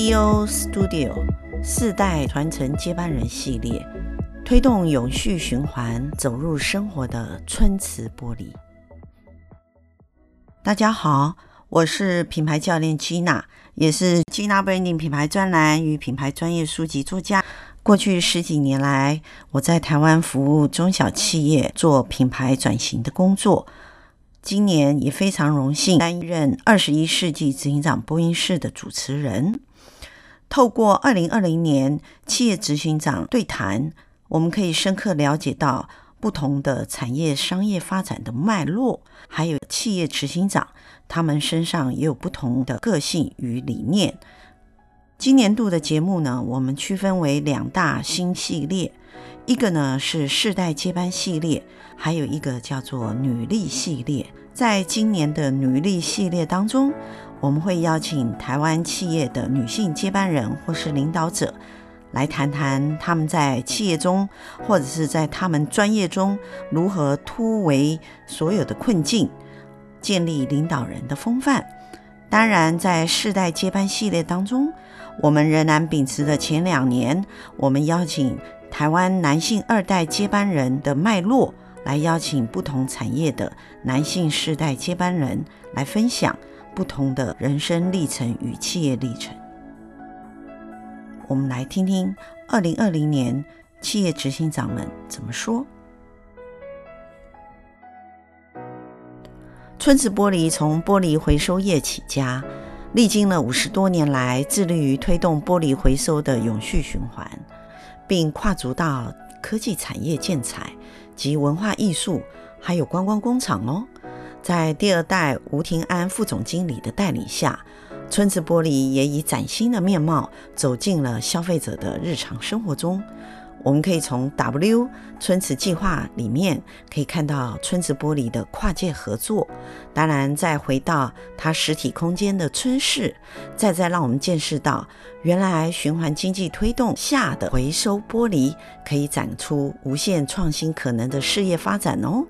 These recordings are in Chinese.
Leo Studio 四代传承接班人系列，推动永续循环，走入生活的春瓷玻璃。大家好，我是品牌教练 Gina，也是 Gina Branding 品牌专栏与品牌专业书籍作家。过去十几年来，我在台湾服务中小企业做品牌转型的工作。今年也非常荣幸担任二十一世纪执行长播音室的主持人。透过二零二零年企业执行长对谈，我们可以深刻了解到不同的产业商业发展的脉络，还有企业执行长他们身上也有不同的个性与理念。今年度的节目呢，我们区分为两大新系列，一个呢是世代接班系列，还有一个叫做女力系列。在今年的女力系列当中，我们会邀请台湾企业的女性接班人或是领导者，来谈谈他们在企业中或者是在他们专业中如何突围所有的困境，建立领导人的风范。当然，在世代接班系列当中，我们仍然秉持着前两年，我们邀请台湾男性二代接班人的脉络，来邀请不同产业的男性世代接班人来分享不同的人生历程与企业历程。我们来听听二零二零年企业执行长们怎么说。春瓷玻璃从玻璃回收业起家。历经了五十多年来，致力于推动玻璃回收的永续循环，并跨足到科技产业建材及文化艺术，还有观光工厂哦。在第二代吴庭安副总经理的带领下，村子玻璃也以崭新的面貌走进了消费者的日常生活中。我们可以从 W 春瓷计划里面可以看到春瓷玻璃的跨界合作。当然，再回到它实体空间的春市，再再让我们见识到，原来循环经济推动下的回收玻璃可以展出无限创新可能的事业发展哦。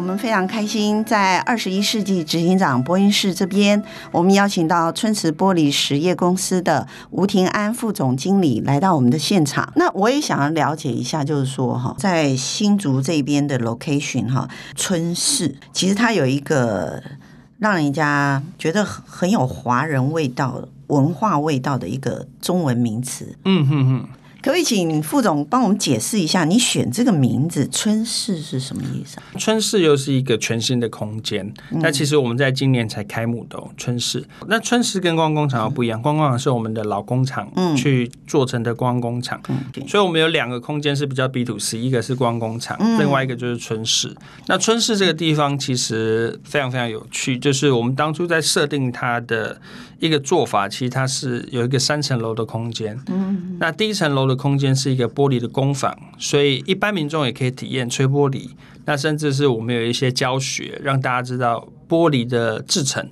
我们非常开心，在二十一世纪执行长播音室这边，我们邀请到春瓷玻璃实业公司的吴庭安副总经理来到我们的现场。那我也想要了解一下，就是说哈，在新竹这边的 location 哈，春市其实它有一个让人家觉得很有华人味道、文化味道的一个中文名词。嗯哼哼。可以请副总帮我们解释一下，你选这个名字“春市”是什么意思啊？春市又是一个全新的空间，那、嗯、其实我们在今年才开幕的、哦、春市。那春市跟观光工厂又不一样，观光工厂是我们的老工厂去做成的观光工厂，嗯、所以我们有两个空间是比较 B to C，一个是观光工厂，嗯、另外一个就是春市。那春市这个地方其实非常非常有趣，就是我们当初在设定它的一个做法，其实它是有一个三层楼的空间，嗯，那第一层楼。的空间是一个玻璃的工坊，所以一般民众也可以体验吹玻璃。那甚至是我们有一些教学，让大家知道玻璃的制成。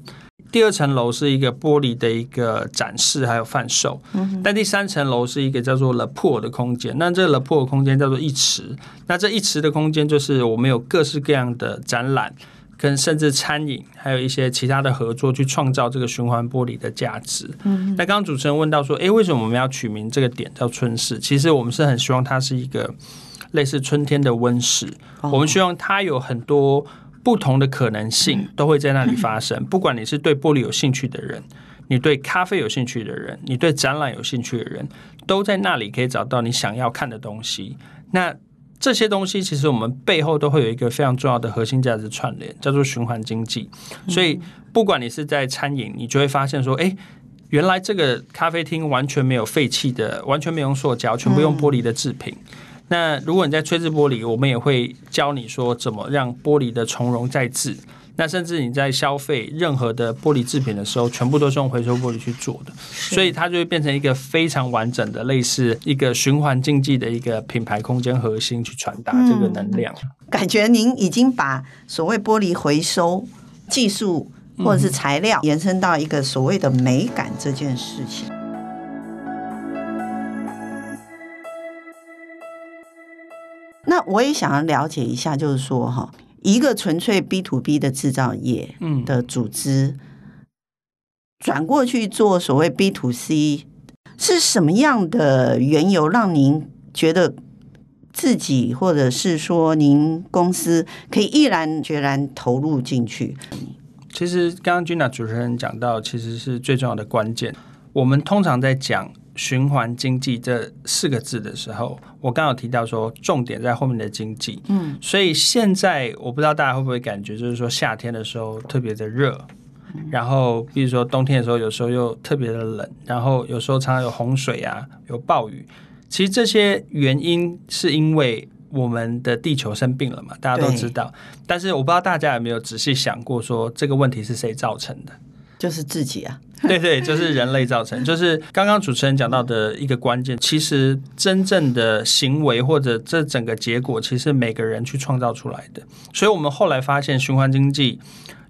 第二层楼是一个玻璃的一个展示，还有贩售。但第三层楼是一个叫做 Le Pour 的空间。那这个 Le Pour 的空间叫做一池。那这一池的空间就是我们有各式各样的展览。跟甚至餐饮，还有一些其他的合作，去创造这个循环玻璃的价值。嗯，那刚刚主持人问到说，诶，为什么我们要取名这个点叫春市？其实我们是很希望它是一个类似春天的温室。哦，我们希望它有很多不同的可能性，都会在那里发生。不管你是对玻璃有兴趣的人，你对咖啡有兴趣的人，你对展览有兴趣的人，都在那里可以找到你想要看的东西。那这些东西其实我们背后都会有一个非常重要的核心价值串联，叫做循环经济。所以不管你是在餐饮，你就会发现说，哎，原来这个咖啡厅完全没有废弃的，完全没有用塑胶，全部用玻璃的制品。那如果你在吹制玻璃，我们也会教你说怎么让玻璃的从容再制。那甚至你在消费任何的玻璃制品的时候，全部都是用回收玻璃去做的，所以它就会变成一个非常完整的，类似一个循环经济的一个品牌空间核心去传达这个能量。嗯，感觉您已经把所谓玻璃回收技术或者是材料延伸到一个所谓的美感这件事情。那我也想要了解一下，就是说哈，一个纯粹 B to B 的制造业的组织，转过去做所谓 B to C，是什么样的缘由让您觉得自己或者是说您公司可以毅然决然投入进去？其实刚刚 Gina 主持人讲到，其实是最重要的关键。我们通常在讲循环经济这四个字的时候，我刚好提到说重点在后面的经济。嗯，所以现在我不知道大家会不会感觉，就是说夏天的时候特别的热，然后比如说冬天的时候，有时候又特别的冷，然后有时候常常有洪水啊，有暴雨。其实这些原因是因为。我们的地球生病了嘛？大家都知道，但是我不知道大家有没有仔细想过，说这个问题是谁造成的？就是自己啊！对对，就是人类造成。就是刚刚主持人讲到的一个关键，其实真正的行为或者这整个结果，其实每个人去创造出来的。所以我们后来发现，循环经济，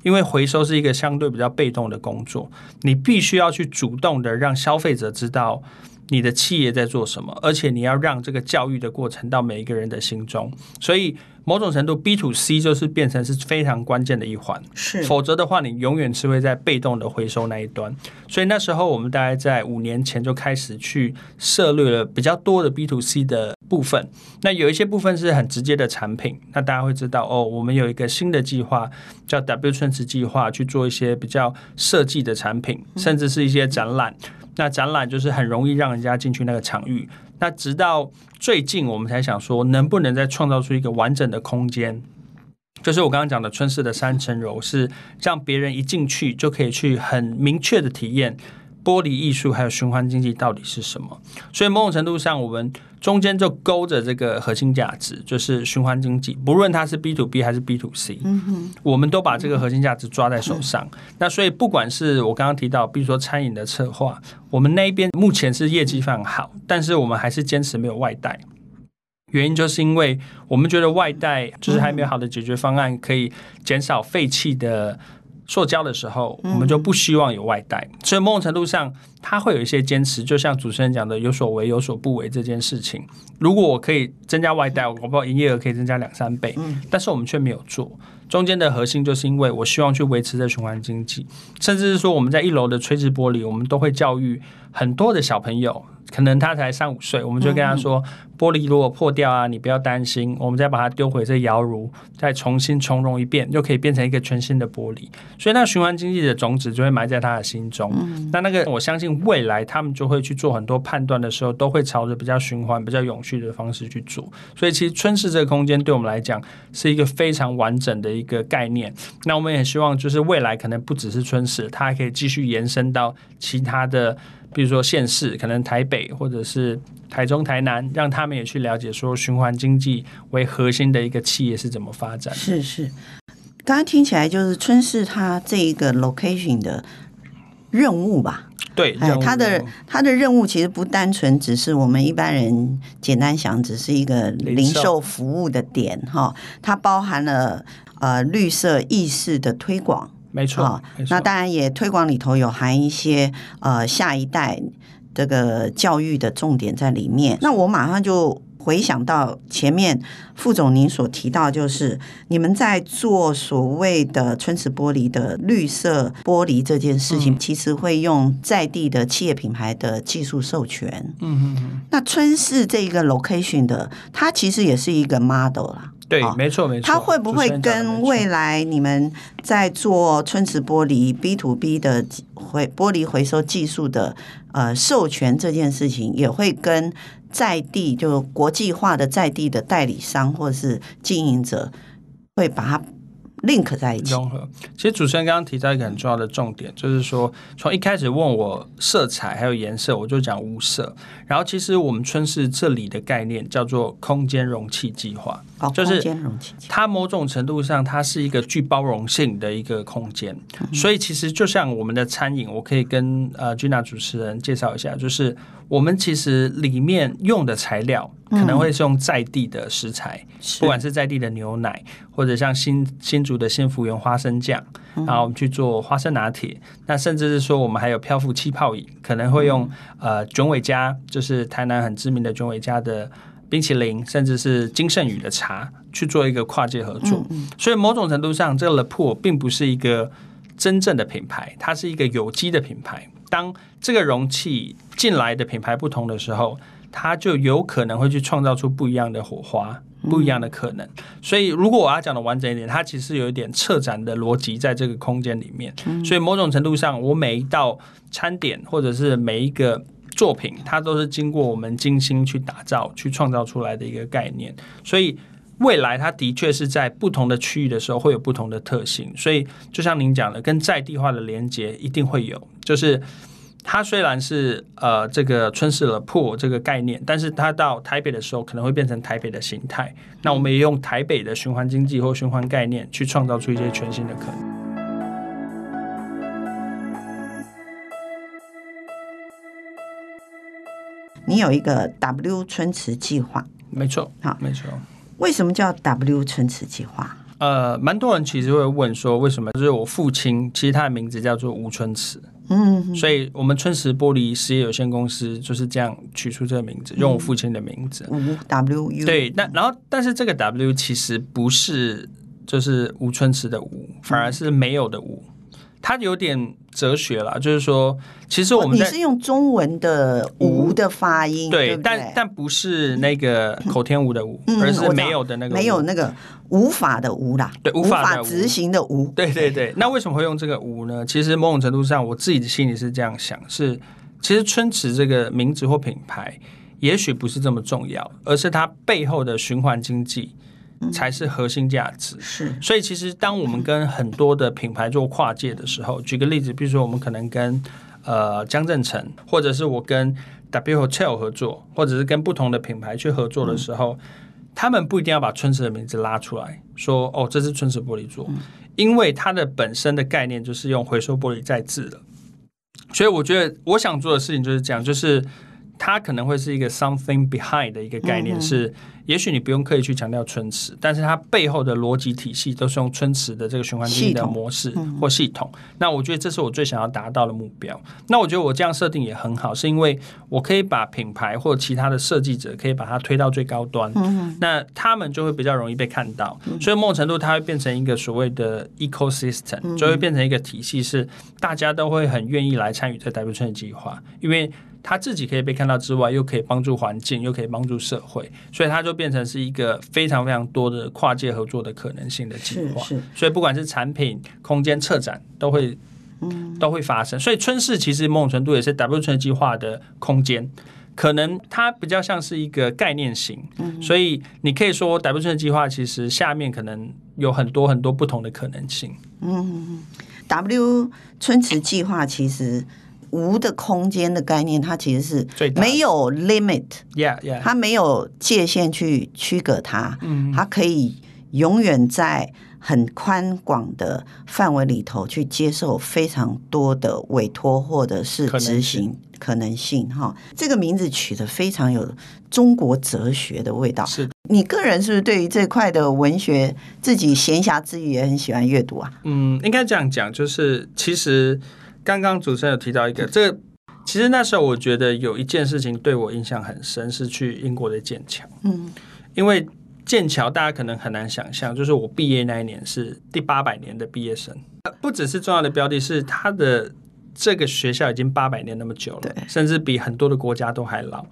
因为回收是一个相对比较被动的工作，你必须要去主动的让消费者知道。你的企业在做什么？而且你要让这个教育的过程到每一个人的心中，所以某种程度 B to C 就是变成是非常关键的一环。是，否则的话，你永远是会在被动的回收那一端。所以那时候我们大概在五年前就开始去涉猎了比较多的 B to C 的部分。那有一些部分是很直接的产品，那大家会知道哦，我们有一个新的计划叫 W 春池计划，去做一些比较设计的产品，甚至是一些展览。那展览就是很容易让人家进去那个场域。那直到最近，我们才想说，能不能再创造出一个完整的空间，就是我刚刚讲的春市的三层楼，是让别人一进去就可以去很明确的体验。玻璃艺术还有循环经济到底是什么？所以某种程度上，我们中间就勾着这个核心价值，就是循环经济。不论它是 B to B 还是 B to C，嗯，我们都把这个核心价值抓在手上。那所以，不管是我刚刚提到，比如说餐饮的策划，我们那边目前是业绩非常好，但是我们还是坚持没有外带。原因就是因为我们觉得外带就是还没有好的解决方案，可以减少废弃的。塑胶的时候，我们就不希望有外带，所以某种程度上，他会有一些坚持。就像主持人讲的，有所为有所不为这件事情。如果我可以增加外带，我不知道营业额可以增加两三倍，但是我们却没有做。中间的核心就是因为我希望去维持这循环经济，甚至是说我们在一楼的垂直玻璃，我们都会教育很多的小朋友。可能他才三五岁，我们就跟他说，玻璃如果破掉啊，你不要担心，我们再把它丢回这窑炉，再重新重融一遍，就可以变成一个全新的玻璃。所以那循环经济的种子就会埋在他的心中。那那个我相信未来他们就会去做很多判断的时候，都会朝着比较循环、比较永续的方式去做。所以其实春市这个空间对我们来讲是一个非常完整的一个概念。那我们也希望就是未来可能不只是春市，它还可以继续延伸到其他的。比如说县市，可能台北或者是台中、台南，让他们也去了解说循环经济为核心的一个企业是怎么发展。是是，刚刚听起来就是春市它这一个 location 的任务吧？对，哎，它的他的任务其实不单纯只是我们一般人简单想，只是一个零售服务的点哈，它包含了呃绿色意识的推广。没错，哦、没错，那当然也推广里头有含一些呃下一代这个教育的重点在里面。那我马上就回想到前面副总您所提到，就是你们在做所谓的春池玻璃的绿色玻璃这件事情，嗯、其实会用在地的企业品牌的技术授权。嗯嗯，那春市这个 location 的，它其实也是一个 model 啦。对，没错没错。它会不会跟未来你们在做春池玻璃 B to B 的回玻璃回收技术的呃授权这件事情，也会跟在地就国际化的在地的代理商或者是经营者会把它 link 在一起融合。其实主持人刚刚提到一个很重要的重点，就是说从一开始问我色彩还有颜色，我就讲无色。然后其实我们春市这里的概念叫做空间容器计划，哦、就是它某种程度上它是一个具包容性的一个空间。嗯、所以其实就像我们的餐饮，我可以跟呃 Gina 主持人介绍一下，就是我们其实里面用的材料可能会是用在地的食材，嗯、不管是在地的牛奶，或者像新新竹的新福源花生酱，然后我们去做花生拿铁。那甚至是说我们还有漂浮气泡饮，可能会用、嗯、呃卷尾家。就是台南很知名的卷尾家的冰淇淋，甚至是金盛宇的茶去做一个跨界合作。所以某种程度上，这个 Le Pour 并不是一个真正的品牌，它是一个有机的品牌。当这个容器进来的品牌不同的时候，它就有可能会去创造出不一样的火花。不一样的可能，所以如果我要讲的完整一点，它其实有一点策展的逻辑在这个空间里面。所以某种程度上，我每一道餐点或者是每一个作品，它都是经过我们精心去打造、去创造出来的一个概念。所以未来它的确是在不同的区域的时候会有不同的特性。所以就像您讲的，跟在地化的连接一定会有，就是。它虽然是呃这个春式 Le Pour 这个概念，但是它到台北的时候可能会变成台北的形态。那我们也用台北的循环经济或循环概念去创造出一些全新的可能。你有一个 W 春池计划，没错，好，没错。为什么叫 W 春池计划？呃，蛮多人其实会问说，为什么？就是我父亲其实他的名字叫做吴春池。嗯，所以我们春池玻璃实业有限公司就是这样取出这个名字，用我父亲的名字。吴 W U 对，那然后但是这个 W 其实不是就是吴春池的吴，反而是没有的吴。它有点哲学啦，就是说，其实我们、哦、你是用中文的“无”的发音，对，对对但但不是那个口天吴的“吴”，嗯，而是没有的那个，没有那个无法的“无”啦，对，无法执行的“无”，对对对。那为什么会用这个“无”呢？其实某种程度上，我自己的心里是这样想：是其实春池这个名字或品牌，也许不是这么重要，而是它背后的循环经济。才是核心价值。是，所以其实当我们跟很多的品牌做跨界的时候，举个例子，比如说我们可能跟呃江振成，或者是我跟 W Hotel 合作，或者是跟不同的品牌去合作的时候，他们不一定要把春池的名字拉出来说，哦，这是春池玻璃做，因为它的本身的概念就是用回收玻璃再制的。所以我觉得我想做的事情就是这样，就是它可能会是一个 something behind 的一个概念是。也许你不用刻意去强调春池，但是它背后的逻辑体系都是用春池的这个循环经济的模式或系统。那我觉得这是我最想要达到的目标。那我觉得我这样设定也很好，是因为我可以把品牌或其他的设计者可以把它推到最高端，那他们就会比较容易被看到。所以某种程度，它会变成一个所谓的 ecosystem，就会变成一个体系，是大家都会很愿意来参与这 W 春池计划，因为。他自己可以被看到之外，又可以帮助环境，又可以帮助社会，所以它就变成是一个非常非常多的跨界合作的可能性的计划。所以不管是产品、空间、策展，都会都会发生。所以春市其实某种程度也是 W 春计划的空间，可能它比较像是一个概念型。所以你可以说 W 春计划其实下面可能有很多很多不同的可能性。嗯，W 春池计划其实。无的空间的概念，它其实是没有 limit，yeah, yeah. 它没有界限去区隔它，它可以永远在很宽广的范围里头去接受非常多的委托或者是执行可能性哈。这个名字取得非常有中国哲学的味道。是你个人是不是对于这块的文学，自己闲暇之余也很喜欢阅读啊？嗯，应该这样讲，就是其实。刚刚主持人有提到一个，这个其实那时候我觉得有一件事情对我印象很深，是去英国的剑桥。嗯，因为剑桥大家可能很难想象，就是我毕业那一年是第八百年的毕业生，不只是重要的标的，是它的这个学校已经八百年那么久了，甚至比很多的国家都还老。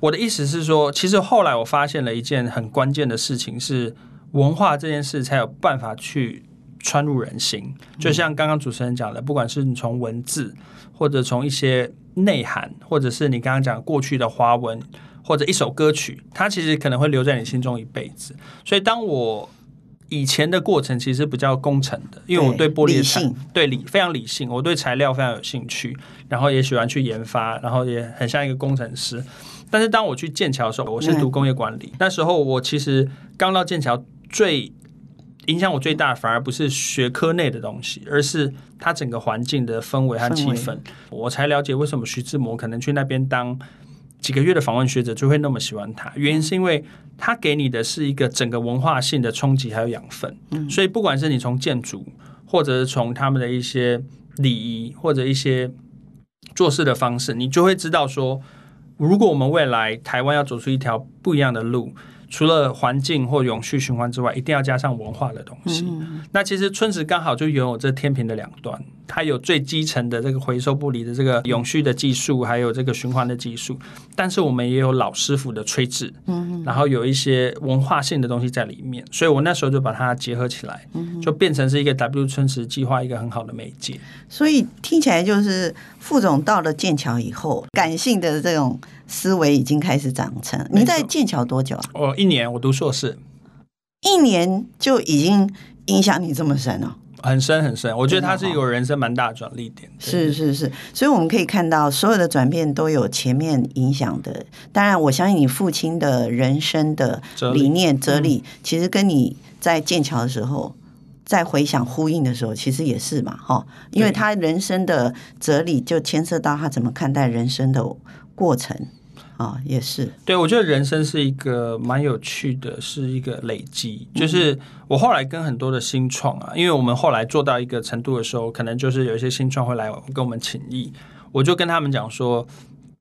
我的意思是说，其实后来我发现了一件很关键的事情，是文化这件事才有办法去。穿入人心，就像刚刚主持人讲的，不管是你从文字，或者从一些内涵，或者是你刚刚讲过去的花纹，或者一首歌曲，它其实可能会留在你心中一辈子。所以，当我以前的过程其实比较工程的，因为我对玻璃的对理非常理性，我对材料非常有兴趣，然后也喜欢去研发，然后也很像一个工程师。但是，当我去剑桥的时候，我是读工业管理，那时候我其实刚到剑桥最。影响我最大的反而不是学科内的东西，而是它整个环境的氛围和气氛。我才了解为什么徐志摩可能去那边当几个月的访问学者就会那么喜欢他，原因是因为他给你的是一个整个文化性的冲击还有养分。嗯。所以不管是你从建筑，或者是从他们的一些礼仪或者一些做事的方式，你就会知道说。如果我们未来台湾要走出一条不一样的路。除了环境或永续循环之外，一定要加上文化的东西。嗯、那其实春子刚好就拥有这天平的两端，它有最基层的这个回收玻璃的这个永续的技术，还有这个循环的技术。但是我们也有老师傅的吹制，嗯，然后有一些文化性的东西在里面。所以我那时候就把它结合起来，就变成是一个 W 春池计划一个很好的媒介。所以听起来就是副总到了剑桥以后，感性的这种。思维已经开始长成。你在剑桥多久啊？哦，一年，我读硕士，一年就已经影响你这么深了？很深很深。我觉得它是一个人生蛮大的转捩点。是是是，所以我们可以看到，所有的转变都有前面影响的。当然，我相信你父亲的人生的理念哲理，哲理其实跟你在剑桥的时候，在回想呼应的时候，其实也是嘛，哈，因为他人生的哲理就牵涉到他怎么看待人生的过程。啊、哦，也是。对，我觉得人生是一个蛮有趣的，是一个累积。就是我后来跟很多的新创啊，因为我们后来做到一个程度的时候，可能就是有一些新创会来跟我们请益，我就跟他们讲说，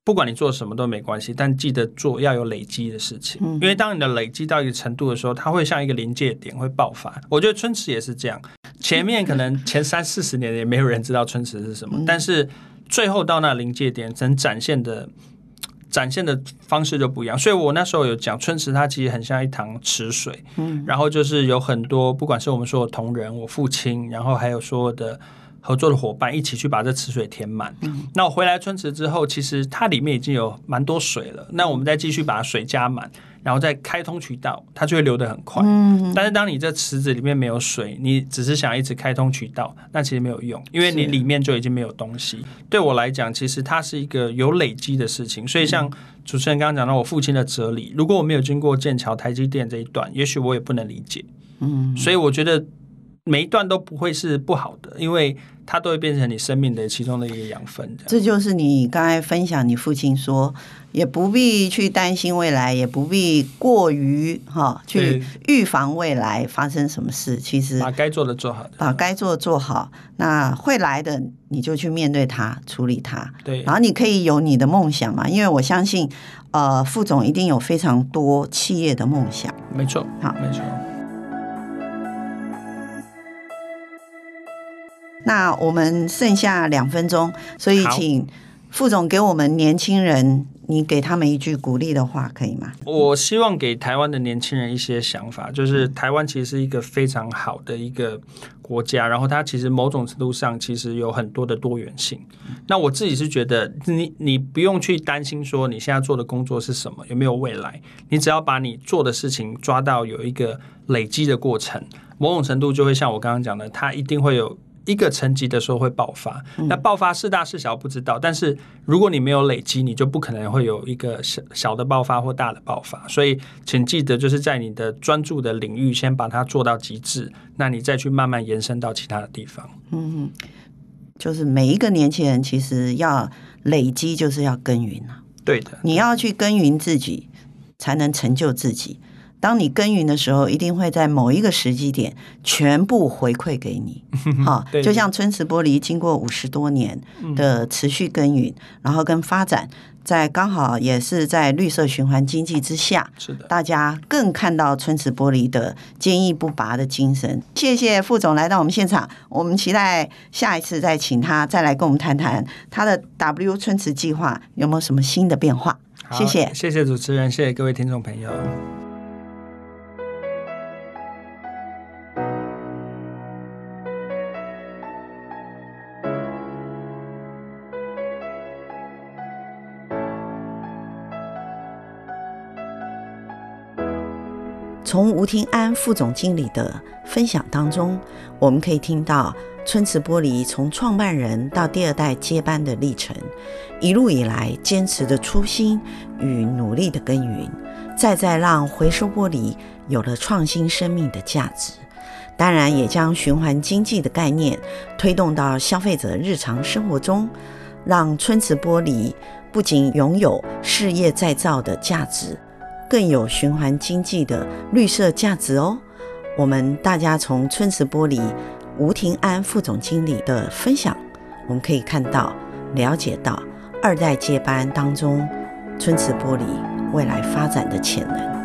不管你做什么都没关系，但记得做要有累积的事情。因为当你的累积到一个程度的时候，它会像一个临界点会爆发。我觉得春池也是这样，前面可能前三四十年也没有人知道春池是什么，但是最后到那临界点，能展现的。展现的方式就不一样，所以我那时候有讲春池，它其实很像一塘池水，嗯，然后就是有很多，不管是我们说的同仁，我父亲，然后还有所有的合作的伙伴，一起去把这池水填满。嗯，那我回来春池之后，其实它里面已经有蛮多水了，那我们再继续把水加满。然后再开通渠道，它就会流得很快。嗯，但是当你这池子里面没有水，你只是想一直开通渠道，那其实没有用，因为你里面就已经没有东西。对我来讲，其实它是一个有累积的事情。所以像主持人刚刚讲到我父亲的哲理，如果我没有经过剑桥、台积电这一段，也许我也不能理解。嗯，所以我觉得。每一段都不会是不好的，因为它都会变成你生命的其中的一个养分。这就是你刚才分享，你父亲说，也不必去担心未来，也不必过于哈去预防未来发生什么事。其实把该做的做好，把该做的做好，那会来的你就去面对它，处理它。对，然后你可以有你的梦想嘛，因为我相信，呃，副总一定有非常多企业的梦想。没错，好，没错。那我们剩下两分钟，所以请副总给我们年轻人，你给他们一句鼓励的话，可以吗？我希望给台湾的年轻人一些想法，就是台湾其实是一个非常好的一个国家，然后它其实某种程度上其实有很多的多元性。那我自己是觉得你，你你不用去担心说你现在做的工作是什么，有没有未来，你只要把你做的事情抓到有一个累积的过程，某种程度就会像我刚刚讲的，它一定会有。一个层级的时候会爆发，那爆发是大是小不知道，但是如果你没有累积，你就不可能会有一个小小的爆发或大的爆发。所以，请记得就是在你的专注的领域先把它做到极致，那你再去慢慢延伸到其他的地方。嗯，就是每一个年轻人其实要累积，就是要耕耘啊。对的，你要去耕耘自己，才能成就自己。当你耕耘的时候，一定会在某一个时机点全部回馈给你。好，就像春池玻璃经过五十多年的持续耕耘，然后跟发展，在刚好也是在绿色循环经济之下，是的，大家更看到春池玻璃的坚毅不拔的精神。谢谢副总来到我们现场，我们期待下一次再请他再来跟我们谈谈他的 W 春池计划有没有什么新的变化。谢谢，谢谢主持人，谢谢各位听众朋友。从吴庭安副总经理的分享当中，我们可以听到春池玻璃从创办人到第二代接班的历程，一路以来坚持的初心与努力的耕耘，再再让回收玻璃有了创新生命的价值。当然，也将循环经济的概念推动到消费者日常生活中，让春池玻璃不仅拥有事业再造的价值。更有循环经济的绿色价值哦。我们大家从春池玻璃吴庭安副总经理的分享，我们可以看到、了解到二代接班当中春瓷玻璃未来发展的潜能。